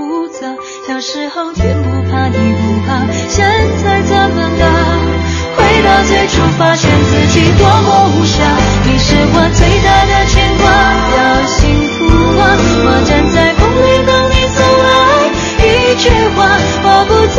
并不浮躁。小时候天不怕地不怕，现在怎么了？回到最初，发现自己多么无暇。你是我最大的牵挂，要幸福啊！我站在风里等你送来一句话，我不在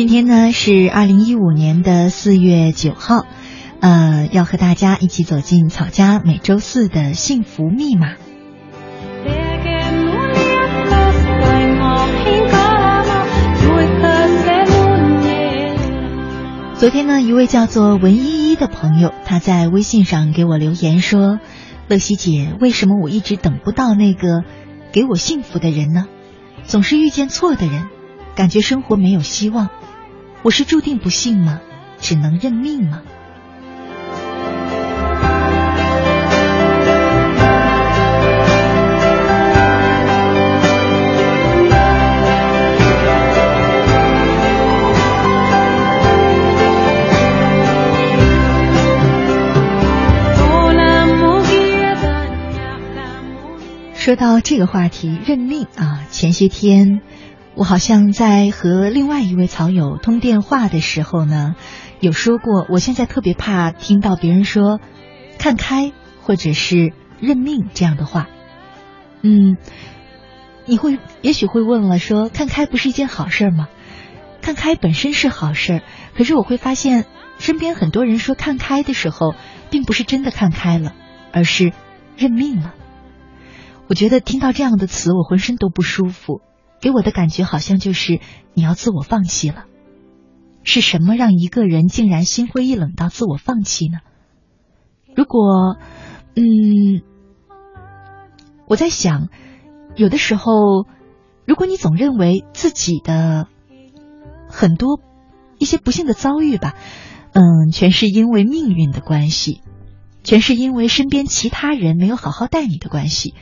今天呢是二零一五年的四月九号，呃，要和大家一起走进草家每周四的幸福密码。昨天呢，一位叫做文依依的朋友，他在微信上给我留言说：“乐西姐，为什么我一直等不到那个给我幸福的人呢？总是遇见错的人，感觉生活没有希望。我是注定不幸吗？只能认命吗？”说到这个话题，认命啊！前些天，我好像在和另外一位草友通电话的时候呢，有说过，我现在特别怕听到别人说“看开”或者是“认命”这样的话。嗯，你会也许会问了说，看开不是一件好事吗？看开本身是好事，可是我会发现，身边很多人说看开的时候，并不是真的看开了，而是认命了。我觉得听到这样的词，我浑身都不舒服，给我的感觉好像就是你要自我放弃了。是什么让一个人竟然心灰意冷到自我放弃呢？如果，嗯，我在想，有的时候，如果你总认为自己的很多一些不幸的遭遇吧，嗯，全是因为命运的关系，全是因为身边其他人没有好好待你的关系，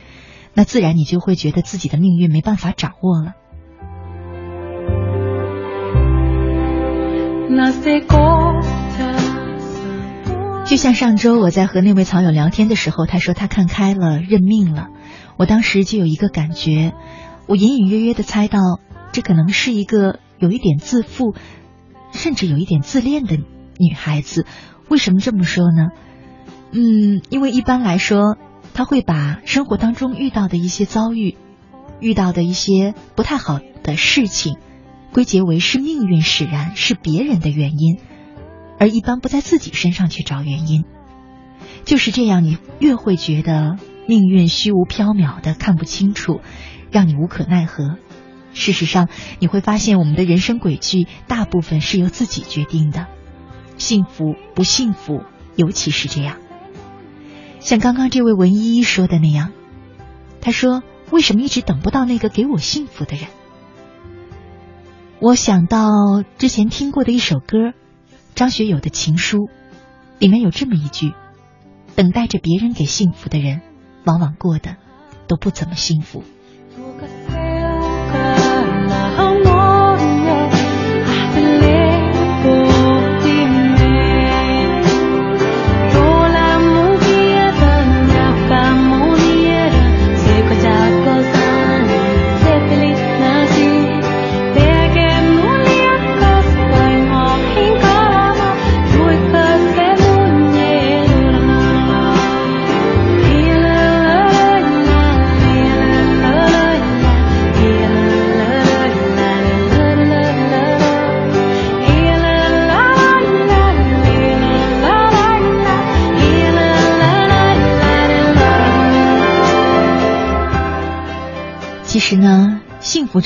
那自然你就会觉得自己的命运没办法掌握了。就像上周我在和那位草友聊天的时候，他说他看开了，认命了。我当时就有一个感觉，我隐隐约约的猜到，这可能是一个有一点自负，甚至有一点自恋的女孩子。为什么这么说呢？嗯，因为一般来说，他会把生活当中遇到的一些遭遇，遇到的一些不太好的事情。归结为是命运使然，是别人的原因，而一般不在自己身上去找原因。就是这样，你越会觉得命运虚无缥缈的，看不清楚，让你无可奈何。事实上，你会发现我们的人生轨迹大部分是由自己决定的，幸福不幸福，尤其是这样。像刚刚这位文依依说的那样，他说：“为什么一直等不到那个给我幸福的人？”我想到之前听过的一首歌，张学友的情书，里面有这么一句：“等待着别人给幸福的人，往往过得都不怎么幸福。”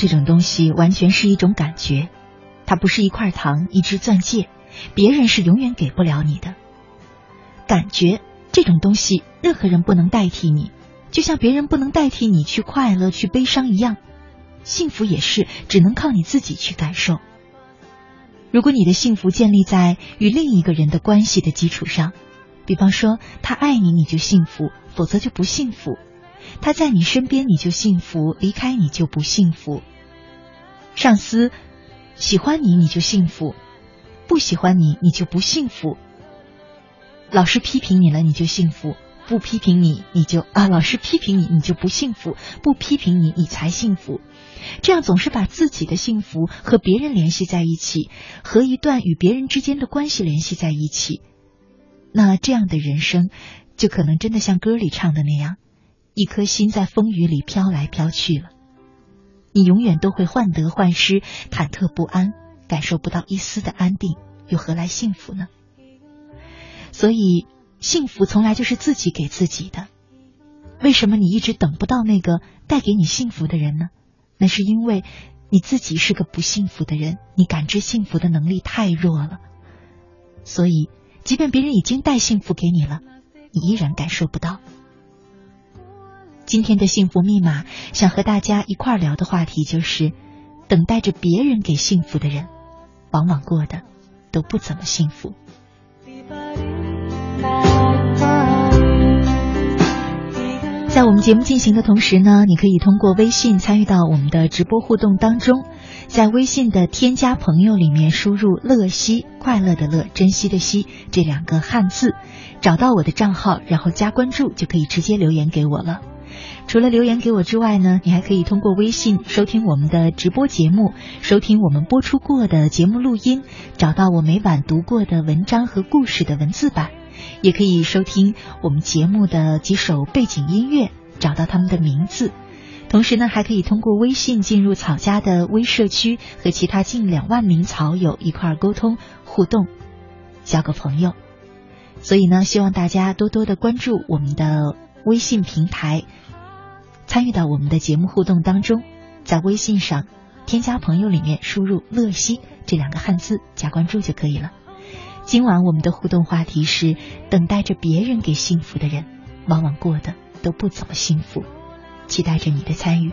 这种东西完全是一种感觉，它不是一块糖、一只钻戒，别人是永远给不了你的。感觉这种东西，任何人不能代替你，就像别人不能代替你去快乐、去悲伤一样，幸福也是只能靠你自己去感受。如果你的幸福建立在与另一个人的关系的基础上，比方说他爱你，你就幸福；否则就不幸福。他在你身边你就幸福，离开你就不幸福。上司喜欢你你就幸福，不喜欢你你就不幸福。老师批评你了你就幸福，不批评你你就啊，老师批评你你就不幸福，不批评你你才幸福。这样总是把自己的幸福和别人联系在一起，和一段与别人之间的关系联系在一起，那这样的人生就可能真的像歌里唱的那样。一颗心在风雨里飘来飘去了，你永远都会患得患失、忐忑不安，感受不到一丝的安定，又何来幸福呢？所以，幸福从来就是自己给自己的。为什么你一直等不到那个带给你幸福的人呢？那是因为你自己是个不幸福的人，你感知幸福的能力太弱了。所以，即便别人已经带幸福给你了，你依然感受不到。今天的幸福密码，想和大家一块聊的话题就是：等待着别人给幸福的人，往往过得都不怎么幸福。在我们节目进行的同时呢，你可以通过微信参与到我们的直播互动当中，在微信的添加朋友里面输入“乐西”快乐的乐，珍惜的惜这两个汉字，找到我的账号，然后加关注，就可以直接留言给我了。除了留言给我之外呢，你还可以通过微信收听我们的直播节目，收听我们播出过的节目录音，找到我每晚读过的文章和故事的文字版，也可以收听我们节目的几首背景音乐，找到他们的名字。同时呢，还可以通过微信进入草家的微社区，和其他近两万名草友一块儿沟通互动，交个朋友。所以呢，希望大家多多的关注我们的微信平台。参与到我们的节目互动当中，在微信上添加朋友里面输入“乐西”这两个汉字加关注就可以了。今晚我们的互动话题是：等待着别人给幸福的人，往往过得都不怎么幸福。期待着你的参与。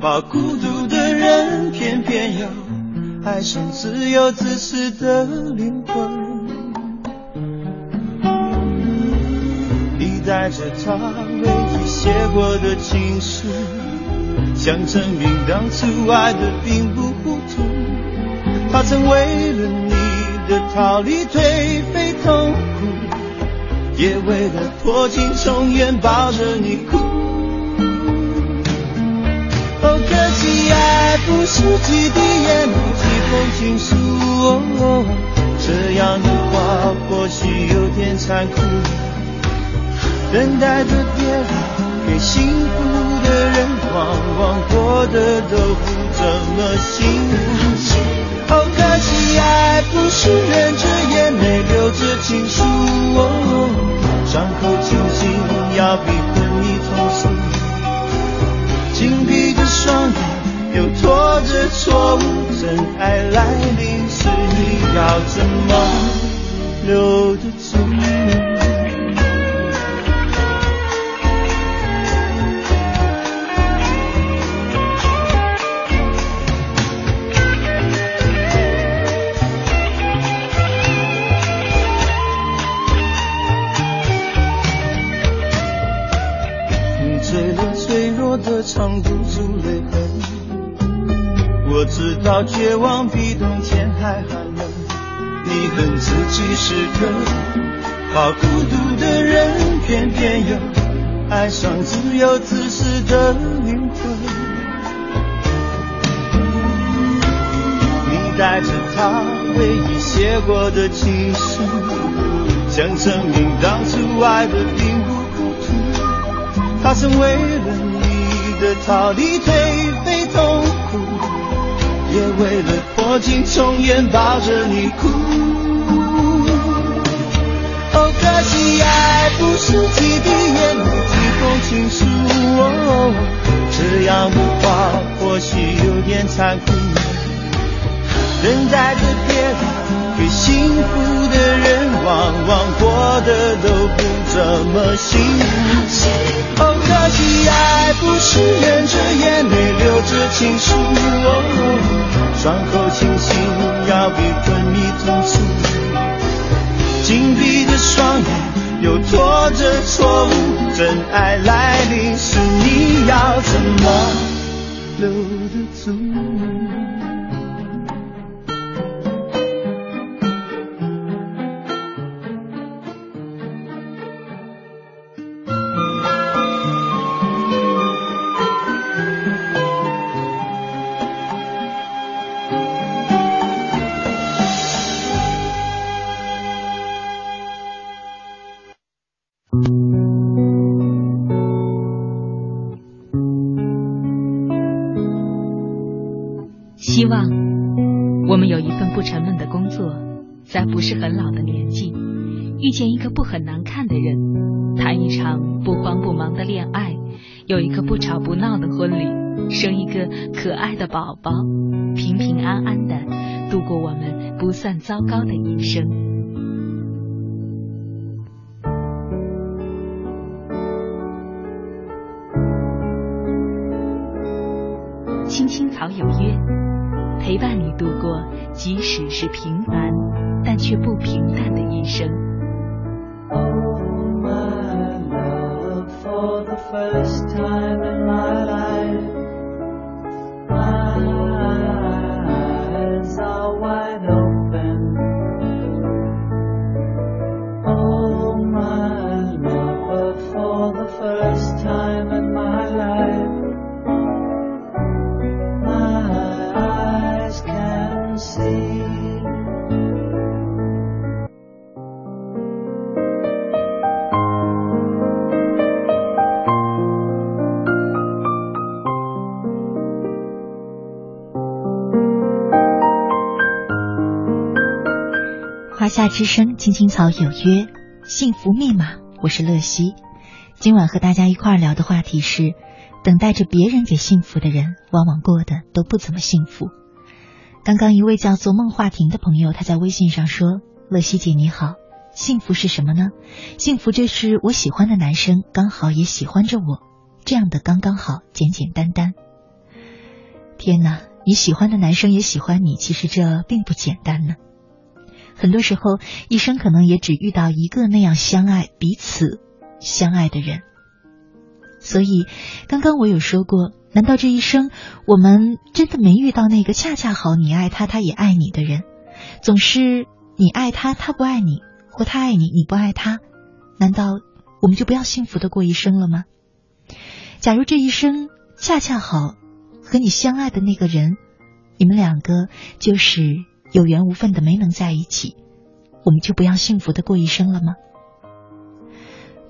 把孤独的人，偏偏要爱上自由自私的灵魂。你带着他唯一写过的情书，想证明当初爱的并不糊涂。他曾为了你的逃离颓废痛苦，也为了破镜重圆抱着你哭。可惜爱不是几滴眼泪几封情书，这样的话或许有点残酷。等待着别人给幸福的人，往往过得都不怎么幸福。好可惜，爱不是忍着眼泪留着情书，伤口清醒要比昏迷痛楚。双眼又拖着错误，真爱来临时，你要怎么留得住？最最脆弱的，藏不住泪。知道绝望比冬天还寒冷，你恨自己是个好孤独的人，偏偏又爱上自由自私的灵魂。你带着他唯一写过的情书，想证明当初爱的并不糊涂。他曾为了你的逃离颓废痛。也为了破镜重圆抱着你哭。哦，可惜爱不是几滴眼泪几封情书，哦这样的话或许有点残酷。人在这片幸福的人，往往过得都不怎么幸福。哦，可惜爱不是忍着眼泪流着情书。伤口清醒，要比昏迷痛楚。紧闭的双眼，又拖着错误。真爱来临时，你要怎么留得住？可爱的宝宝，平平安安的度过我们不算糟糕的一生。青青草有约，陪伴你度过即使是平凡但却不平淡的一生。Oh, my love, for the first time 之声，青青草有约，幸福密码，我是乐西。今晚和大家一块聊的话题是：等待着别人给幸福的人，往往过得都不怎么幸福。刚刚一位叫做孟华婷的朋友，他在微信上说：“乐西姐你好，幸福是什么呢？幸福就是我喜欢的男生刚好也喜欢着我，这样的刚刚好，简简单单。”天哪，你喜欢的男生也喜欢你，其实这并不简单呢。很多时候，一生可能也只遇到一个那样相爱、彼此相爱的人。所以，刚刚我有说过，难道这一生我们真的没遇到那个恰恰好你爱他，他也爱你的人？总是你爱他，他不爱你，或他爱你，你不爱他，难道我们就不要幸福的过一生了吗？假如这一生恰恰好和你相爱的那个人，你们两个就是。有缘无分的没能在一起，我们就不要幸福的过一生了吗？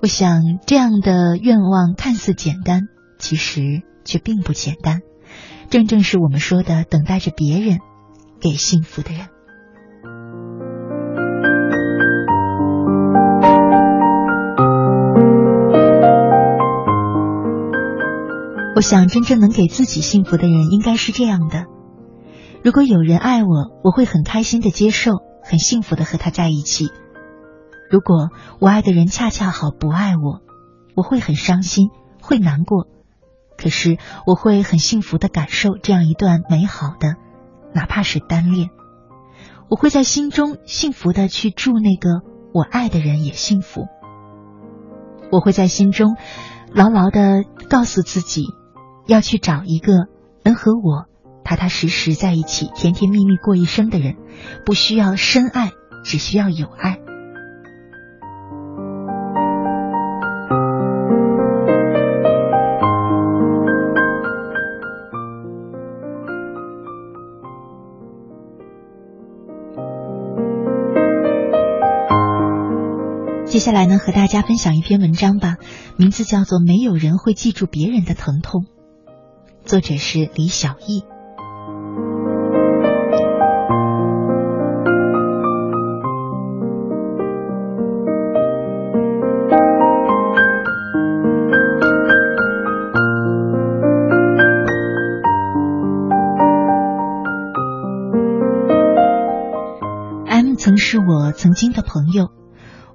我想这样的愿望看似简单，其实却并不简单。正正是我们说的等待着别人给幸福的人。我想真正能给自己幸福的人，应该是这样的。如果有人爱我，我会很开心的接受，很幸福的和他在一起。如果我爱的人恰恰好不爱我，我会很伤心，会难过。可是我会很幸福的感受这样一段美好的，哪怕是单恋。我会在心中幸福的去祝那个我爱的人也幸福。我会在心中牢牢的告诉自己，要去找一个能和我。踏踏实实在一起，甜甜蜜蜜过一生的人，不需要深爱，只需要有爱。接下来呢，和大家分享一篇文章吧，名字叫做《没有人会记住别人的疼痛》，作者是李小艺。曾是我曾经的朋友，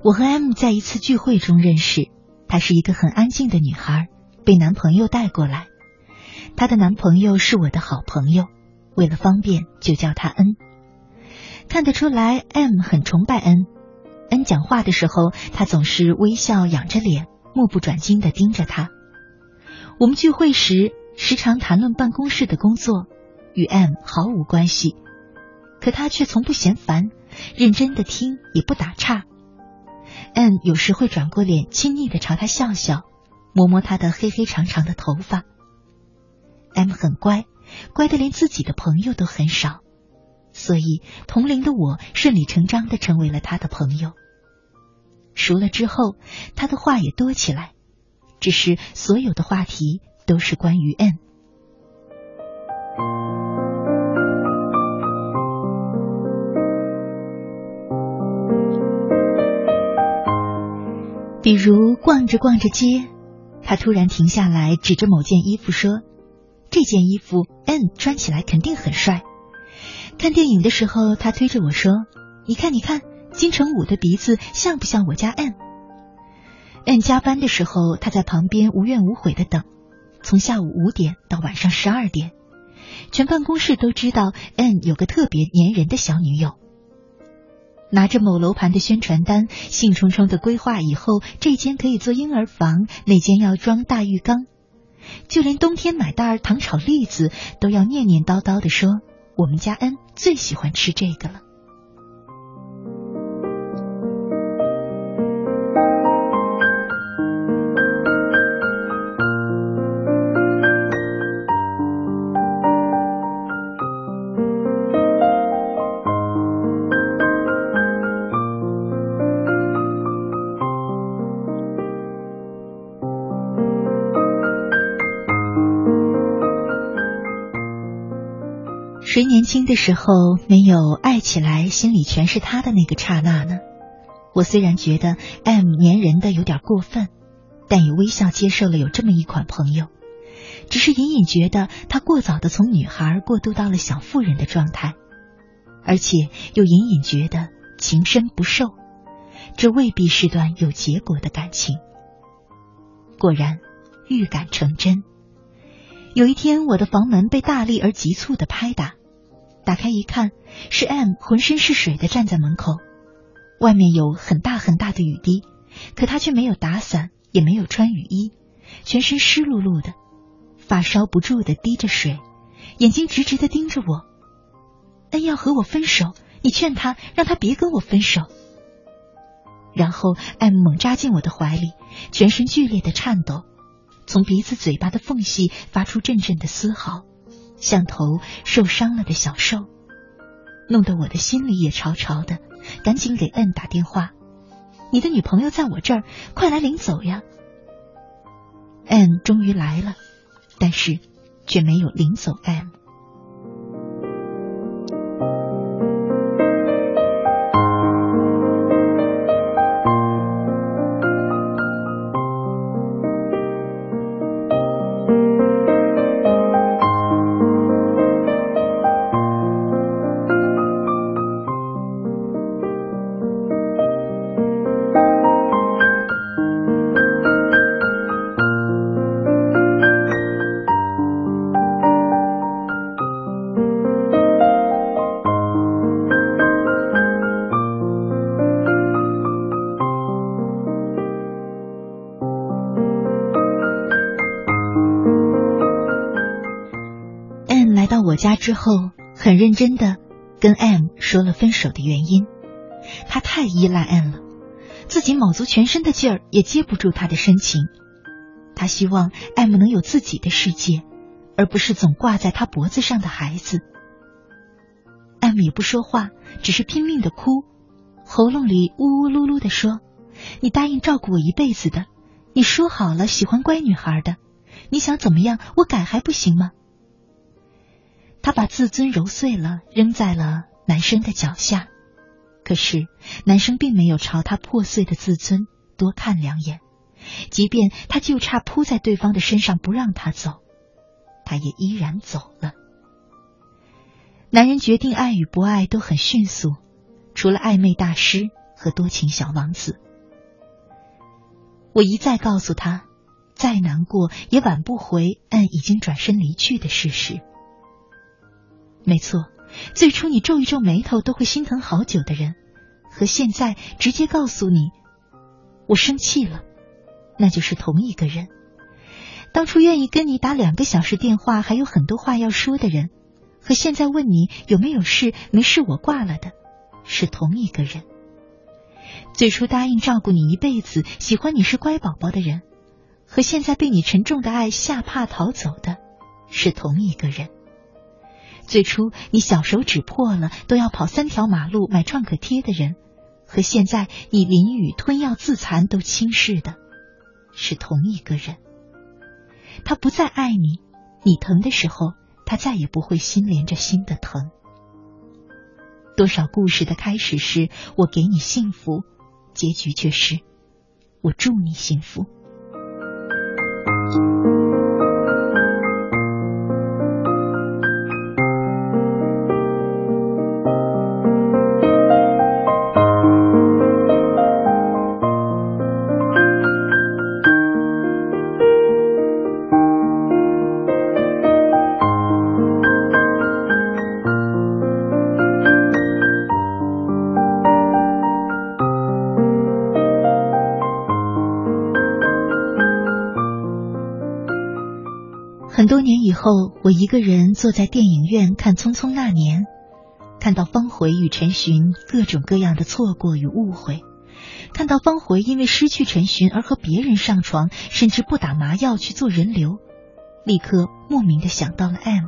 我和 M 在一次聚会中认识。她是一个很安静的女孩，被男朋友带过来。她的男朋友是我的好朋友，为了方便就叫他 N。看得出来，M 很崇拜 N。N 讲话的时候，他总是微笑仰着脸，目不转睛的盯着他。我们聚会时时常谈论办公室的工作，与 M 毫无关系，可他却从不嫌烦，认真的听，也不打岔。M 有时会转过脸，亲昵的朝他笑笑，摸摸他的黑黑长长的头发。M 很乖，乖的连自己的朋友都很少。所以，同龄的我顺理成章的成为了他的朋友。熟了之后，他的话也多起来，只是所有的话题都是关于 N。比如逛着逛着街，他突然停下来，指着某件衣服说：“这件衣服 N 穿起来肯定很帅。”看电影的时候，他推着我说：“你看，你看，金城武的鼻子像不像我家 N？”N 加班的时候，他在旁边无怨无悔的等，从下午五点到晚上十二点，全办公室都知道 N 有个特别粘人的小女友。拿着某楼盘的宣传单，兴冲冲的规划以后这间可以做婴儿房，那间要装大浴缸，就连冬天买袋糖炒栗子，都要念念叨叨的说。我们家恩最喜欢吃这个了。的时候没有爱起来，心里全是他的那个刹那呢？我虽然觉得 M 粘人的有点过分，但也微笑接受了有这么一款朋友。只是隐隐觉得他过早的从女孩过渡到了小妇人的状态，而且又隐隐觉得情深不寿，这未必是段有结果的感情。果然，预感成真。有一天，我的房门被大力而急促的拍打。打开一看，是 M 浑身是水的站在门口，外面有很大很大的雨滴，可他却没有打伞，也没有穿雨衣，全身湿漉漉的，发梢不住的滴着水，眼睛直直的盯着我。恩要和我分手，你劝他，让他别跟我分手。然后 M 猛扎进我的怀里，全身剧烈的颤抖，从鼻子、嘴巴的缝隙发出阵阵的嘶嚎。像头受伤了的小兽，弄得我的心里也潮潮的，赶紧给 N 打电话：“你的女朋友在我这儿，快来领走呀！”N 终于来了，但是却没有领走 M。之后，很认真的跟 M 说了分手的原因。他太依赖 M 了，自己卯足全身的劲儿也接不住他的深情。他希望 M 能有自己的世界，而不是总挂在他脖子上的孩子。M 也不说话，只是拼命的哭，喉咙里呜呜噜噜的说：“你答应照顾我一辈子的，你说好了喜欢乖女孩的，你想怎么样？我改还不行吗？”他把自尊揉碎了，扔在了男生的脚下。可是男生并没有朝他破碎的自尊多看两眼，即便他就差扑在对方的身上不让他走，他也依然走了。男人决定爱与不爱都很迅速，除了暧昧大师和多情小王子。我一再告诉他，再难过也挽不回按已经转身离去的事实。没错，最初你皱一皱眉头都会心疼好久的人，和现在直接告诉你我生气了，那就是同一个人。当初愿意跟你打两个小时电话，还有很多话要说的人，和现在问你有没有事，没事我挂了的，是同一个人。最初答应照顾你一辈子，喜欢你是乖宝宝的人，和现在被你沉重的爱吓怕逃走的，是同一个人。最初你小手指破了都要跑三条马路买创可贴的人，和现在你淋雨吞药自残都轻视的，是同一个人。他不再爱你，你疼的时候，他再也不会心连着心的疼。多少故事的开始是我给你幸福，结局却是我祝你幸福。一个人坐在电影院看《匆匆那年》，看到方茴与陈寻各种各样的错过与误会，看到方茴因为失去陈寻而和别人上床，甚至不打麻药去做人流，立刻莫名的想到了 M。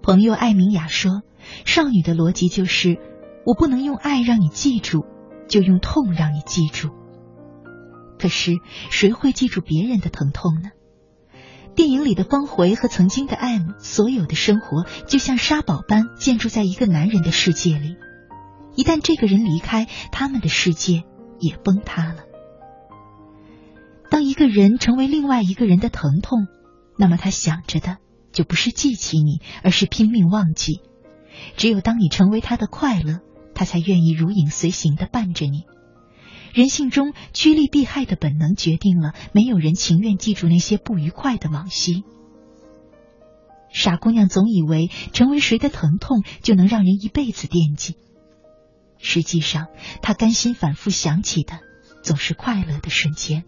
朋友艾明雅说：“少女的逻辑就是，我不能用爱让你记住，就用痛让你记住。可是谁会记住别人的疼痛呢？”电影里的方茴和曾经的 M，所有的生活就像沙堡般建筑在一个男人的世界里。一旦这个人离开，他们的世界也崩塌了。当一个人成为另外一个人的疼痛，那么他想着的就不是记起你，而是拼命忘记。只有当你成为他的快乐，他才愿意如影随形的伴着你。人性中趋利避害的本能决定了，没有人情愿记住那些不愉快的往昔。傻姑娘总以为成为谁的疼痛就能让人一辈子惦记，实际上她甘心反复想起的总是快乐的瞬间。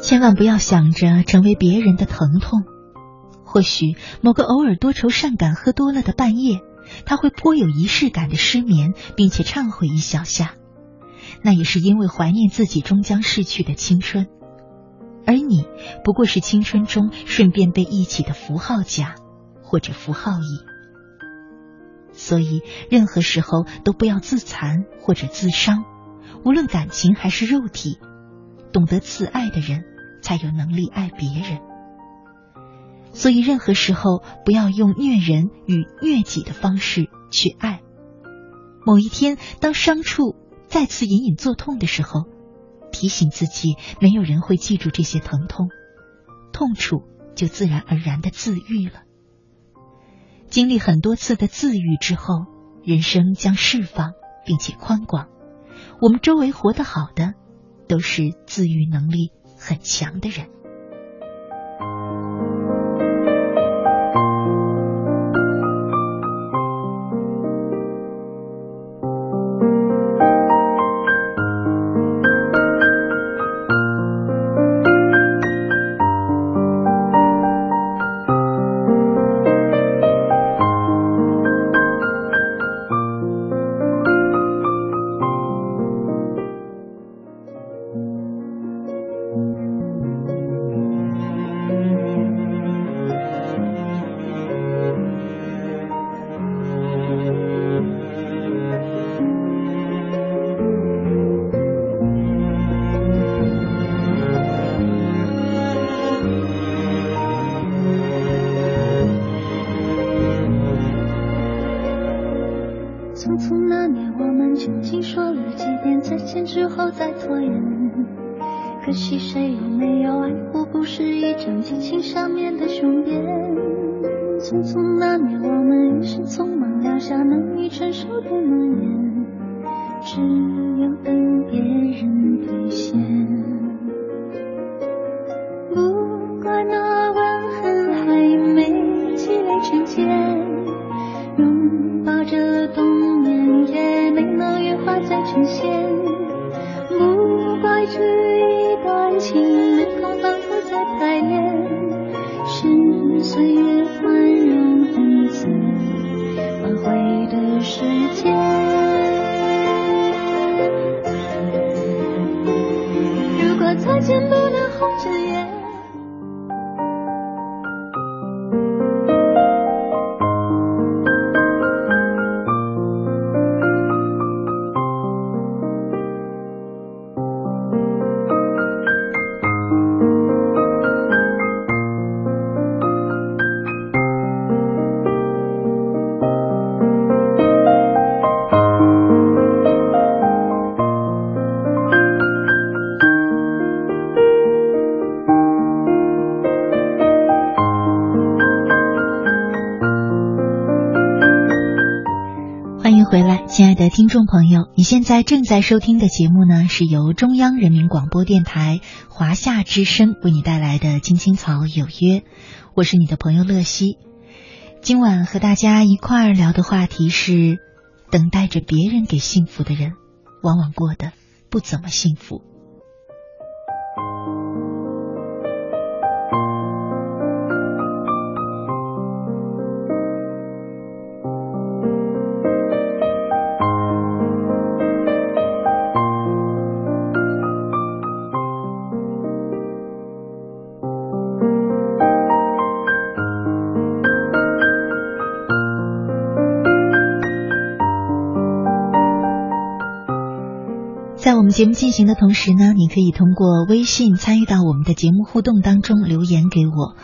千万不要想着成为别人的疼痛。或许某个偶尔多愁善感、喝多了的半夜，他会颇有仪式感的失眠，并且忏悔一小下。那也是因为怀念自己终将逝去的青春，而你不过是青春中顺便被忆起的符号甲或者符号乙。所以，任何时候都不要自残或者自伤，无论感情还是肉体，懂得自爱的人才有能力爱别人。所以，任何时候不要用虐人与虐己的方式去爱。某一天，当伤处再次隐隐作痛的时候，提醒自己，没有人会记住这些疼痛，痛楚就自然而然的自愈了。经历很多次的自愈之后，人生将释放并且宽广。我们周围活得好的，都是自愈能力很强的人。现在正在收听的节目呢，是由中央人民广播电台华夏之声为你带来的《青青草有约》，我是你的朋友乐西。今晚和大家一块儿聊的话题是：等待着别人给幸福的人，往往过得不怎么幸福。节目进行的同时呢，你可以通过微信参与到我们的节目互动当中，留言给我。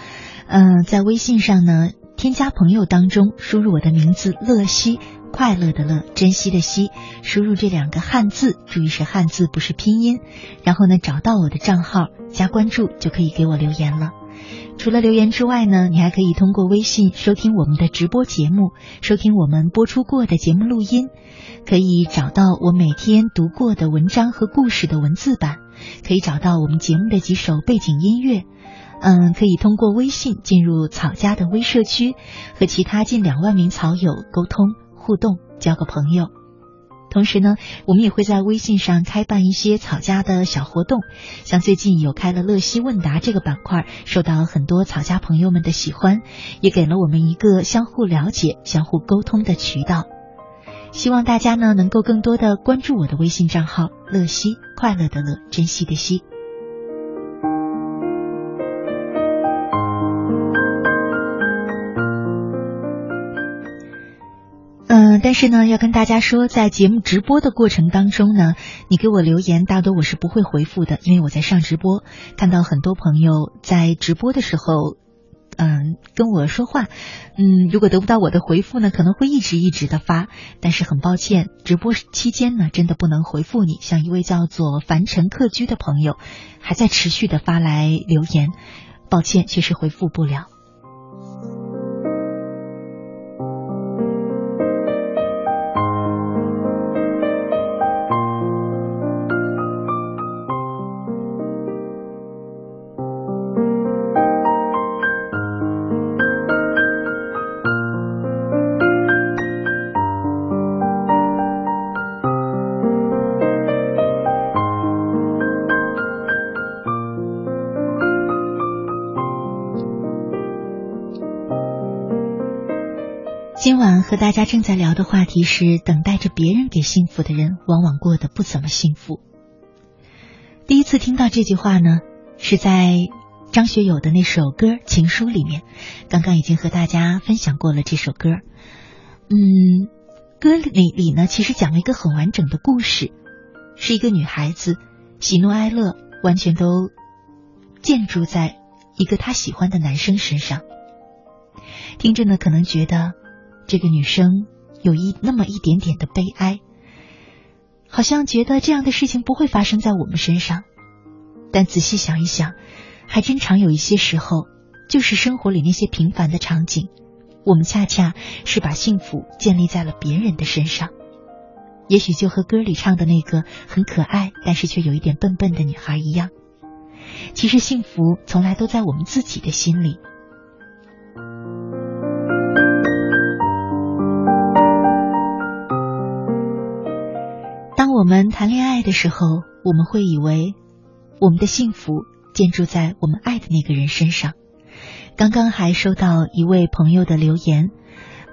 嗯、在微信上呢，添加朋友当中输入我的名字乐西，快乐的乐，珍惜的惜，输入这两个汉字，注意是汉字，不是拼音。然后呢，找到我的账号，加关注就可以给我留言了。除了留言之外呢，你还可以通过微信收听我们的直播节目，收听我们播出过的节目录音，可以找到我每天读过的文章和故事的文字版，可以找到我们节目的几首背景音乐。嗯，可以通过微信进入草家的微社区，和其他近两万名草友沟通互动，交个朋友。同时呢，我们也会在微信上开办一些草家的小活动，像最近有开了乐西问答这个板块，受到很多草家朋友们的喜欢，也给了我们一个相互了解、相互沟通的渠道。希望大家呢能够更多的关注我的微信账号“乐西”，快乐的乐，珍惜的惜。嗯，但是呢，要跟大家说，在节目直播的过程当中呢，你给我留言，大多我是不会回复的，因为我在上直播，看到很多朋友在直播的时候，嗯，跟我说话，嗯，如果得不到我的回复呢，可能会一直一直的发，但是很抱歉，直播期间呢，真的不能回复你。像一位叫做凡尘客居的朋友，还在持续的发来留言，抱歉，确实回复不了。和大家正在聊的话题是：等待着别人给幸福的人，往往过得不怎么幸福。第一次听到这句话呢，是在张学友的那首歌《情书》里面。刚刚已经和大家分享过了这首歌。嗯，歌里里呢，其实讲了一个很完整的故事，是一个女孩子喜怒哀乐完全都建筑在一个她喜欢的男生身上。听着呢，可能觉得。这个女生有一那么一点点的悲哀，好像觉得这样的事情不会发生在我们身上。但仔细想一想，还真常有一些时候，就是生活里那些平凡的场景，我们恰恰是把幸福建立在了别人的身上。也许就和歌里唱的那个很可爱，但是却有一点笨笨的女孩一样。其实幸福从来都在我们自己的心里。我们谈恋爱的时候，我们会以为我们的幸福建筑在我们爱的那个人身上。刚刚还收到一位朋友的留言，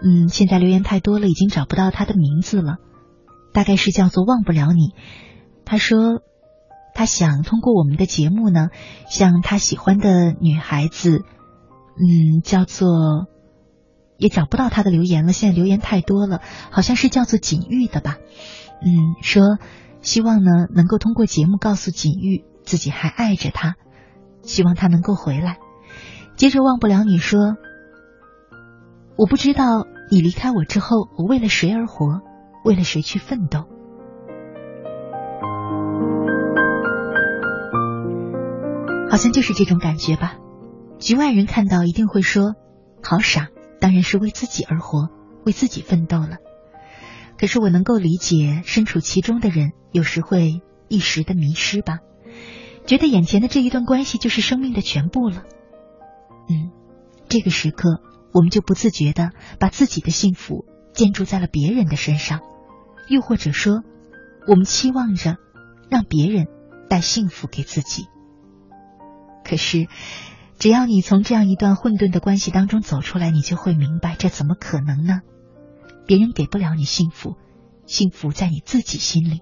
嗯，现在留言太多了，已经找不到他的名字了，大概是叫做忘不了你。他说他想通过我们的节目呢，向他喜欢的女孩子，嗯，叫做也找不到他的留言了，现在留言太多了，好像是叫做锦玉的吧。嗯，说希望呢能够通过节目告诉锦玉自己还爱着他，希望他能够回来。接着忘不了你说，我不知道你离开我之后，我为了谁而活，为了谁去奋斗。好像就是这种感觉吧。局外人看到一定会说，好傻，当然是为自己而活，为自己奋斗了。可是我能够理解身处其中的人有时会一时的迷失吧，觉得眼前的这一段关系就是生命的全部了。嗯，这个时刻我们就不自觉的把自己的幸福建筑在了别人的身上，又或者说，我们期望着让别人带幸福给自己。可是，只要你从这样一段混沌的关系当中走出来，你就会明白，这怎么可能呢？别人给不了你幸福，幸福在你自己心里。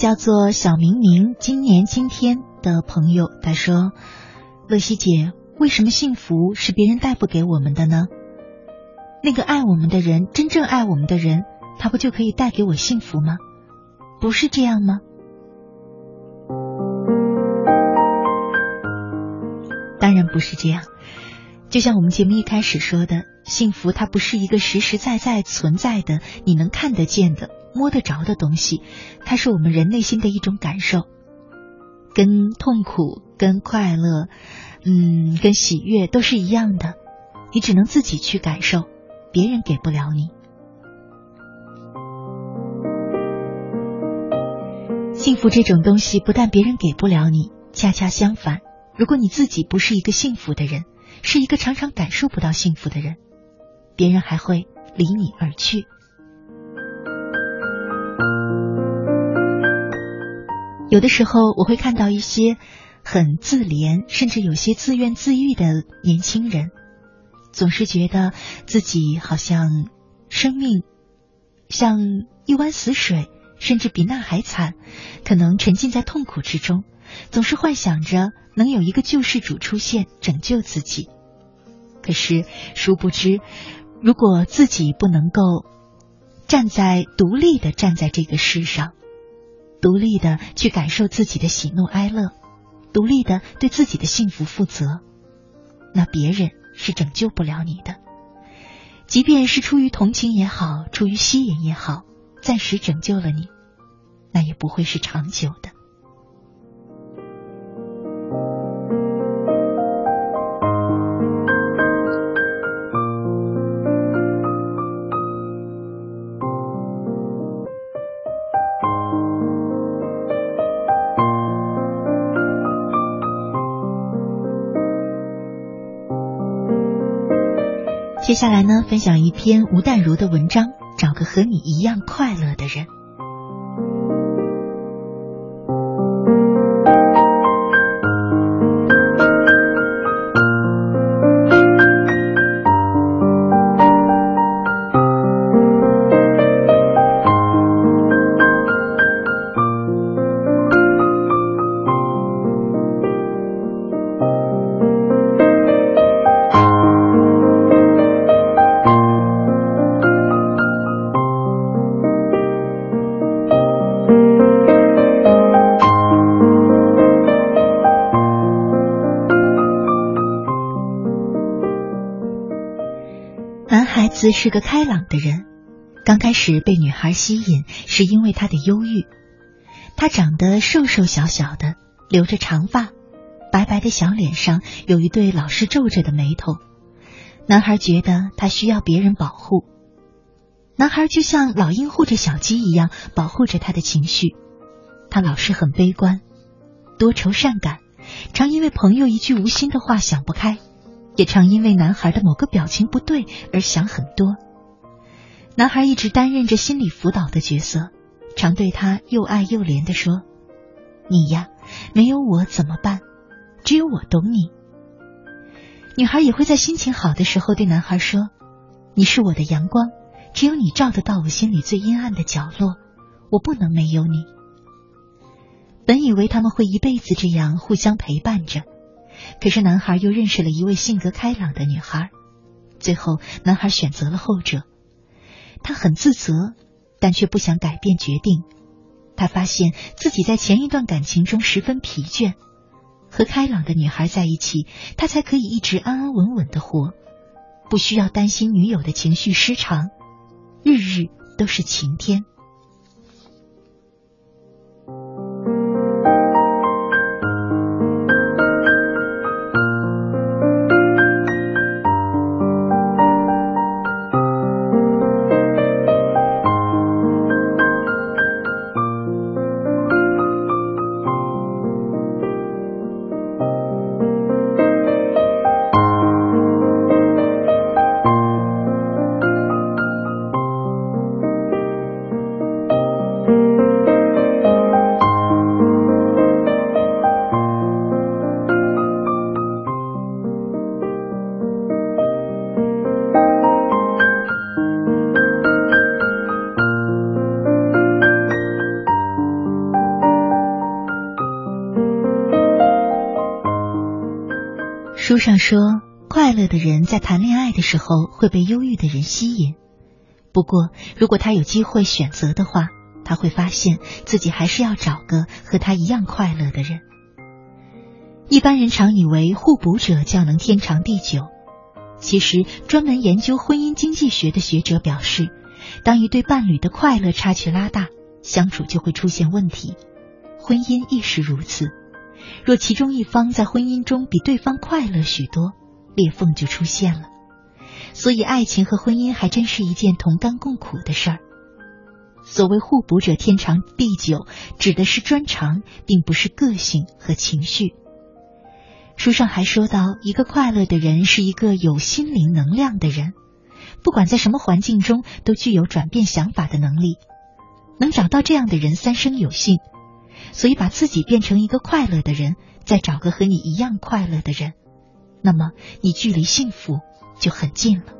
叫做小明明，今年今天的朋友，他说：“乐西姐，为什么幸福是别人带不给我们的呢？那个爱我们的人，真正爱我们的人，他不就可以带给我幸福吗？不是这样吗？”当然不是这样。就像我们节目一开始说的，幸福它不是一个实实在在存在的，你能看得见的。摸得着的东西，它是我们人内心的一种感受，跟痛苦、跟快乐，嗯，跟喜悦都是一样的。你只能自己去感受，别人给不了你。幸福这种东西，不但别人给不了你，恰恰相反，如果你自己不是一个幸福的人，是一个常常感受不到幸福的人，别人还会离你而去。有的时候，我会看到一些很自怜，甚至有些自怨自艾的年轻人，总是觉得自己好像生命像一湾死水，甚至比那还惨，可能沉浸在痛苦之中，总是幻想着能有一个救世主出现拯救自己。可是，殊不知，如果自己不能够站在独立的站在这个世上。独立的去感受自己的喜怒哀乐，独立的对自己的幸福负责，那别人是拯救不了你的。即便是出于同情也好，出于吸引也好，暂时拯救了你，那也不会是长久的。接下来呢，分享一篇吴淡如的文章，找个和你一样快乐的人。子是个开朗的人，刚开始被女孩吸引，是因为他的忧郁。他长得瘦瘦小小的，留着长发，白白的小脸上有一对老是皱着的眉头。男孩觉得他需要别人保护，男孩就像老鹰护着小鸡一样保护着他的情绪。他老是很悲观，多愁善感，常因为朋友一句无心的话想不开。也常因为男孩的某个表情不对而想很多。男孩一直担任着心理辅导的角色，常对他又爱又怜的说：“你呀，没有我怎么办？只有我懂你。”女孩也会在心情好的时候对男孩说：“你是我的阳光，只有你照得到我心里最阴暗的角落，我不能没有你。本以为他们会一辈子这样互相陪伴着，可是男孩又认识了一位性格开朗的女孩，最后男孩选择了后者。他很自责，但却不想改变决定。他发现自己在前一段感情中十分疲倦，和开朗的女孩在一起，他才可以一直安安稳稳的活，不需要担心女友的情绪失常，日日都是晴天。在谈恋爱的时候会被忧郁的人吸引。不过，如果他有机会选择的话，他会发现自己还是要找个和他一样快乐的人。一般人常以为互补者较能天长地久，其实专门研究婚姻经济学的学者表示，当一对伴侣的快乐差距拉大，相处就会出现问题。婚姻亦是如此。若其中一方在婚姻中比对方快乐许多，裂缝就出现了。所以，爱情和婚姻还真是一件同甘共苦的事儿。所谓互补者天长地久，指的是专长，并不是个性和情绪。书上还说到，一个快乐的人是一个有心灵能量的人，不管在什么环境中，都具有转变想法的能力。能找到这样的人，三生有幸。所以，把自己变成一个快乐的人，再找个和你一样快乐的人，那么你距离幸福就很近了。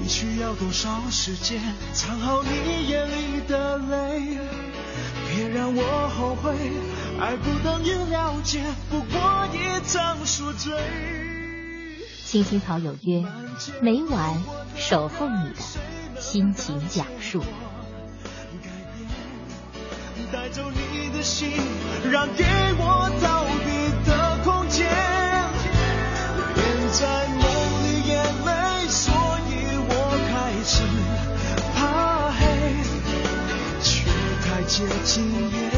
你需要多少时间藏好你眼里的泪？别让我后悔，爱不等于了解，不过一场宿醉。青青草有约，每晚守候你的心情讲述。带走你的心，让给我接近夜，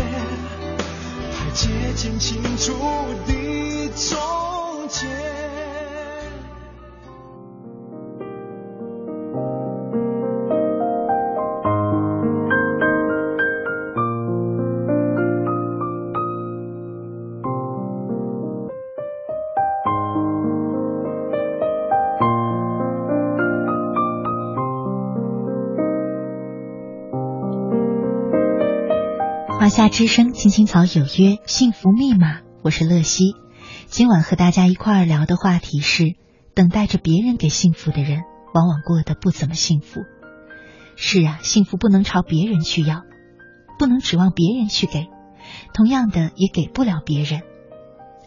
还接近清楚的终结。夏之声，青青草有约，幸福密码。我是乐西，今晚和大家一块儿聊的话题是：等待着别人给幸福的人，往往过得不怎么幸福。是啊，幸福不能朝别人去要，不能指望别人去给，同样的也给不了别人。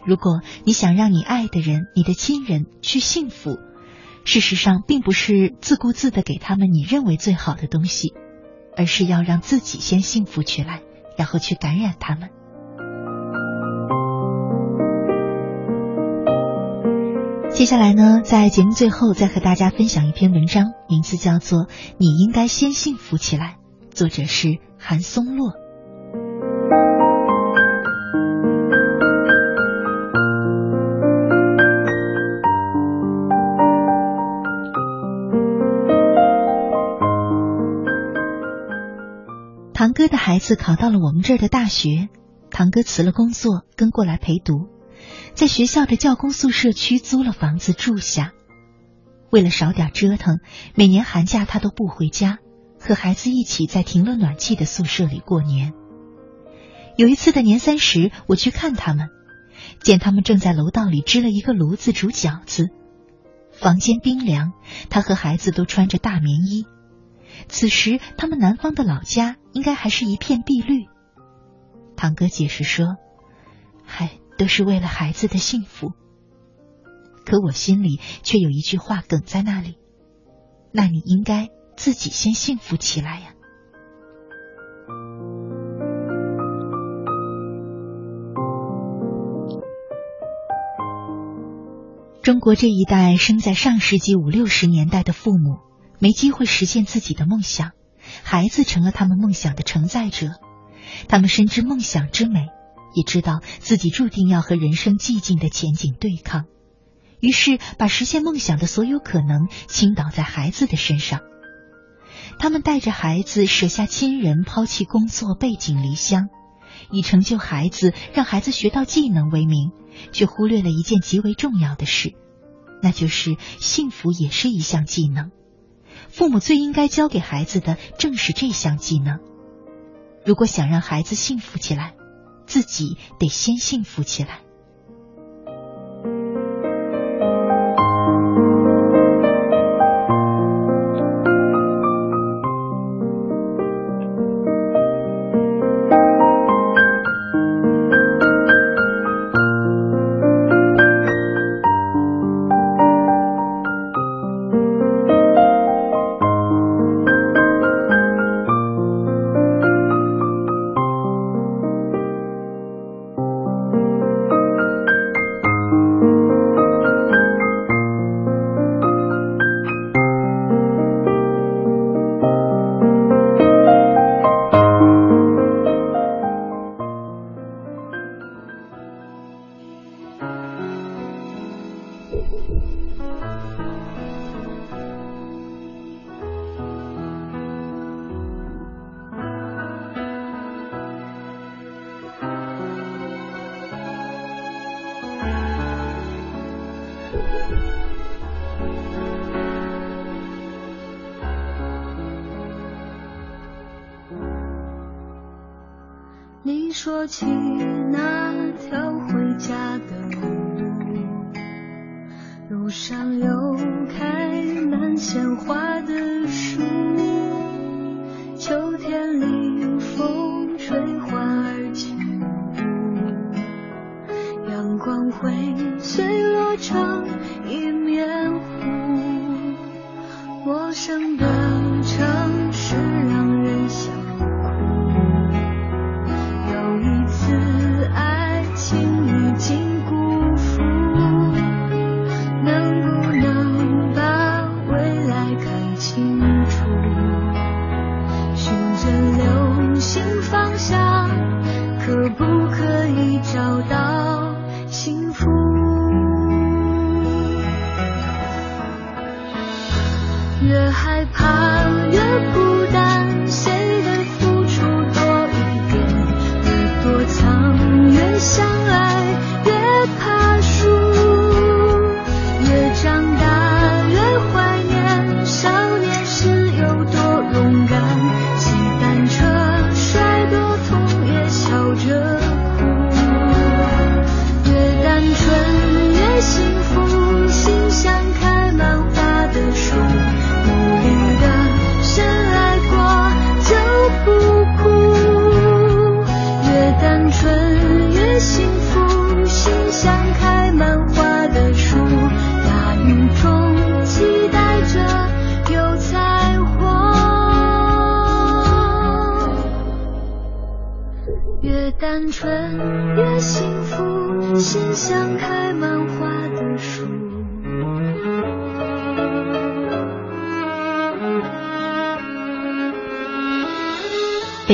如果你想让你爱的人、你的亲人去幸福，事实上并不是自顾自的给他们你认为最好的东西，而是要让自己先幸福起来。然后去感染他们。接下来呢，在节目最后再和大家分享一篇文章，名字叫做《你应该先幸福起来》，作者是韩松洛。堂哥的孩子考到了我们这儿的大学，堂哥辞了工作跟过来陪读，在学校的教工宿舍区租了房子住下。为了少点折腾，每年寒假他都不回家，和孩子一起在停了暖气的宿舍里过年。有一次的年三十，我去看他们，见他们正在楼道里支了一个炉子煮饺子，房间冰凉，他和孩子都穿着大棉衣。此时，他们南方的老家应该还是一片碧绿。堂哥解释说：“嗨，都是为了孩子的幸福。”可我心里却有一句话梗在那里：“那你应该自己先幸福起来呀。”中国这一代生在上世纪五六十年代的父母。没机会实现自己的梦想，孩子成了他们梦想的承载者。他们深知梦想之美，也知道自己注定要和人生寂静的前景对抗，于是把实现梦想的所有可能倾倒在孩子的身上。他们带着孩子舍下亲人，抛弃工作，背井离乡，以成就孩子、让孩子学到技能为名，却忽略了一件极为重要的事，那就是幸福也是一项技能。父母最应该教给孩子的正是这项技能。如果想让孩子幸福起来，自己得先幸福起来。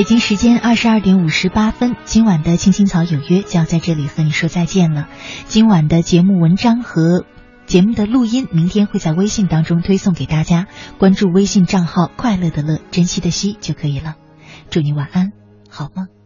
北京时间二十二点五十八分今晚的青青草有约就要在这里和你说再见了。今晚的节目文章和节目的录音明天会在微信当中推送给大家关注微信账号快乐的乐珍惜的惜就可以了。祝你晚安好梦。